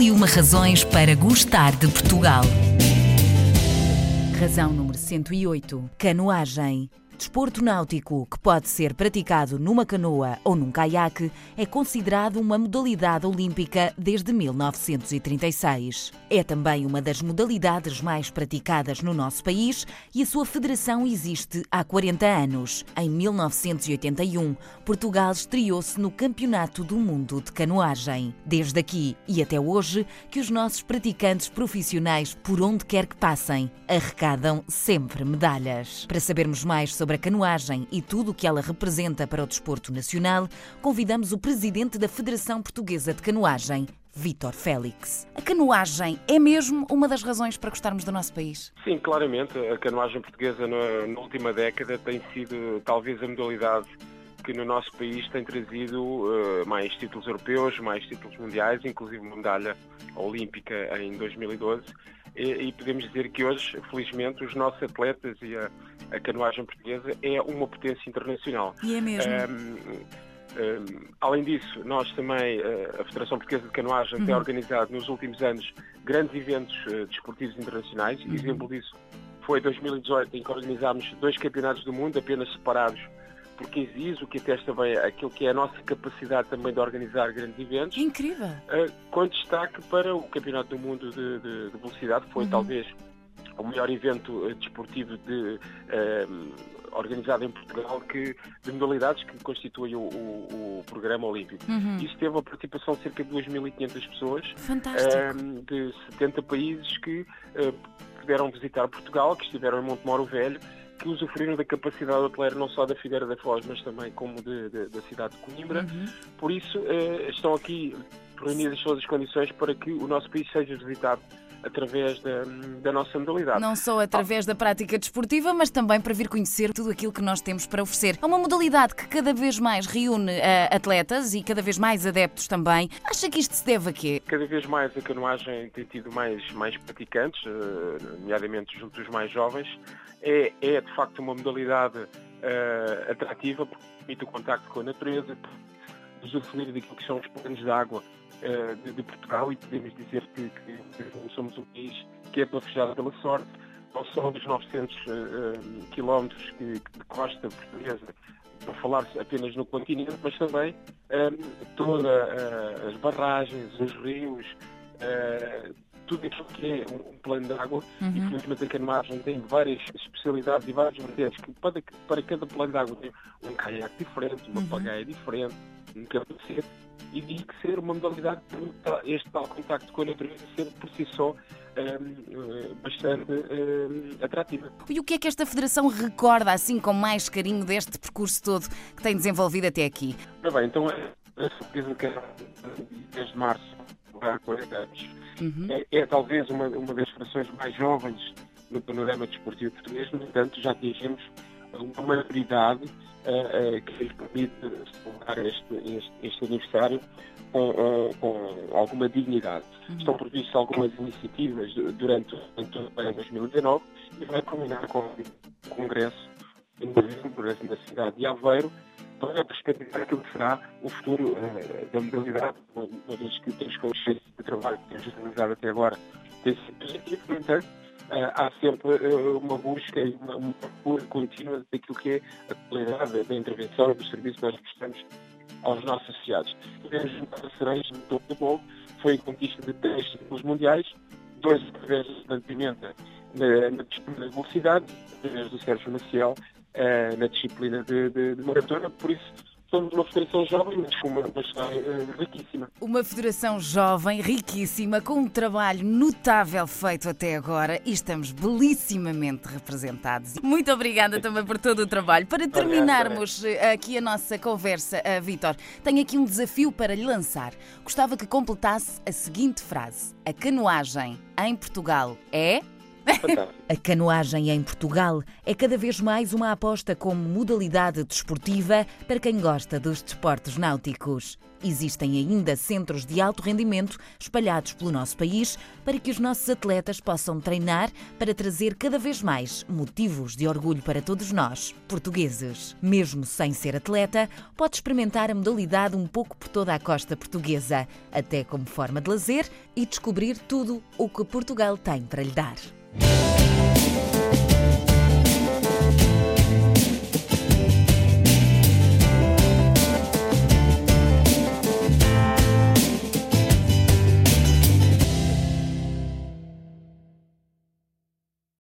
E uma razões para gostar de Portugal. Razão número 108. Canoagem. Desporto náutico que pode ser praticado numa canoa ou num caiaque é considerado uma modalidade olímpica desde 1936. É também uma das modalidades mais praticadas no nosso país e a sua federação existe há 40 anos. Em 1981, Portugal estreou-se no Campeonato do Mundo de Canoagem. Desde aqui e até hoje, que os nossos praticantes profissionais, por onde quer que passem, arrecadam sempre medalhas. Para sabermos mais sobre sobre a canoagem e tudo o que ela representa para o desporto nacional, convidamos o presidente da Federação Portuguesa de Canoagem, Vítor Félix. A canoagem é mesmo uma das razões para gostarmos do nosso país? Sim, claramente. A canoagem portuguesa na, na última década tem sido talvez a modalidade que no nosso país tem trazido uh, mais títulos europeus, mais títulos mundiais, inclusive uma medalha olímpica em 2012 e, e, podemos dizer que hoje, felizmente, os nossos atletas e a, a canoagem portuguesa é uma potência internacional. E é mesmo. Um, um, além disso, nós também, eh, a Federação Portuguesa de Canoagem, uhum. tem organizado nos últimos anos grandes eventos uh, desportivos internacionais. Uhum. Exemplo disso foi 2018, em que organizámos dois campeonatos do mundo, apenas separados por 15 dias, o que atesta bem aquilo que é a nossa capacidade também de organizar grandes eventos. Incrível! Uh, com destaque para o Campeonato do Mundo de, de, de Velocidade, foi uhum. talvez o melhor evento uh, desportivo de, uh, organizado em Portugal que, de modalidades que constitui o, o, o programa olímpico. Uhum. Isso teve a participação de cerca de 2.500 pessoas de 70 países que puderam visitar Portugal, que estiveram em Montemoro Velho que usufruíram da capacidade hoteleira não só da Figueira da Foz, mas também como de, de, da cidade de Coimbra. Uhum. Por isso, eh, estão aqui reunidas todas as condições para que o nosso país seja visitado através da, da, nossa modalidade. Não só através da prática desportiva, mas também para vir conhecer tudo aquilo que nós temos para oferecer. É uma modalidade que cada vez mais reúne uh, atletas e cada vez mais adeptos também. Acha que isto se deve a quê? Cada vez mais a canoagem tem tido mais, mais praticantes, uh, nomeadamente junto dos mais jovens. É, é de facto uma modalidade uh, atrativa porque permite o contacto com a natureza, usufruir daquilo que são os planos de água uh, de, de, Portugal e podemos dizer que, que, somos um país que é fechar pela sorte, não só dos 900 uh, quilómetros que, de costa portuguesa, para falar apenas no continente, mas também todas uh, as barragens, os rios, uh, tudo aquilo que é um, plano de água. Uhum. Infelizmente a canoagem tem várias especialidades e vários vertentes que para, para cada plano de água tem um caiaque diferente, uma uhum. pagaia diferente, um capacete e diz que ser uma modalidade este tal contacto com a natureza ser por si só um, bastante um, atrativa. E o que é que esta Federação recorda assim com mais carinho deste percurso todo que tem desenvolvido até aqui? Bem, então a certeza que desde março há 40 anos uhum. é, é, talvez uma, uma das federações mais jovens no panorama desportivo português, no entanto já atingimos uma maturidade uh, uh, que lhes permite celebrar este, este, este aniversário com, uh, com, alguma dignidade. Uhum. Estão previstas algumas iniciativas durante, durante 2019 e vai culminar com o Congresso em novembro na cidade de Aveiro para perspectivar aquilo que será o futuro da modalidade, uma vez que temos consciência de trabalho que temos realizado até agora tem sido positivo, no entanto, eh, há sempre eh, uma busca e uma, uma procura contínua daquilo que é a qualidade da intervenção e do serviço que nós prestamos aos nossos associados. Podemos juntar cerejas no topo do bolo, foi a conquista de três títulos mundiais, dois através da Pimenta na, na disciplina de velocidade, através do Sérgio Maciel uh, na disciplina de, de, de maratona, por isso somos uma federação jovem, mas com uma história eh, riquíssima. Uma federação jovem, riquíssima, com um trabalho notável feito até agora e estamos belissimamente representados. Muito obrigada também por todo o trabalho. Para terminarmos eh, aqui a nossa conversa, uh, Vítor, tenho aqui um desafio para lhe lançar. Gostava que completasse a seguinte frase: A canoagem em Portugal é. A canoagem em Portugal é cada vez mais uma aposta como modalidade desportiva para quem gosta dos desportos náuticos. Existem ainda centros de alto rendimento espalhados pelo nosso país para que os nossos atletas possam treinar para trazer cada vez mais motivos de orgulho para todos nós, portugueses. Mesmo sem ser atleta, pode experimentar a modalidade um pouco por toda a costa portuguesa, até como forma de lazer e descobrir tudo o que Portugal tem para lhe dar.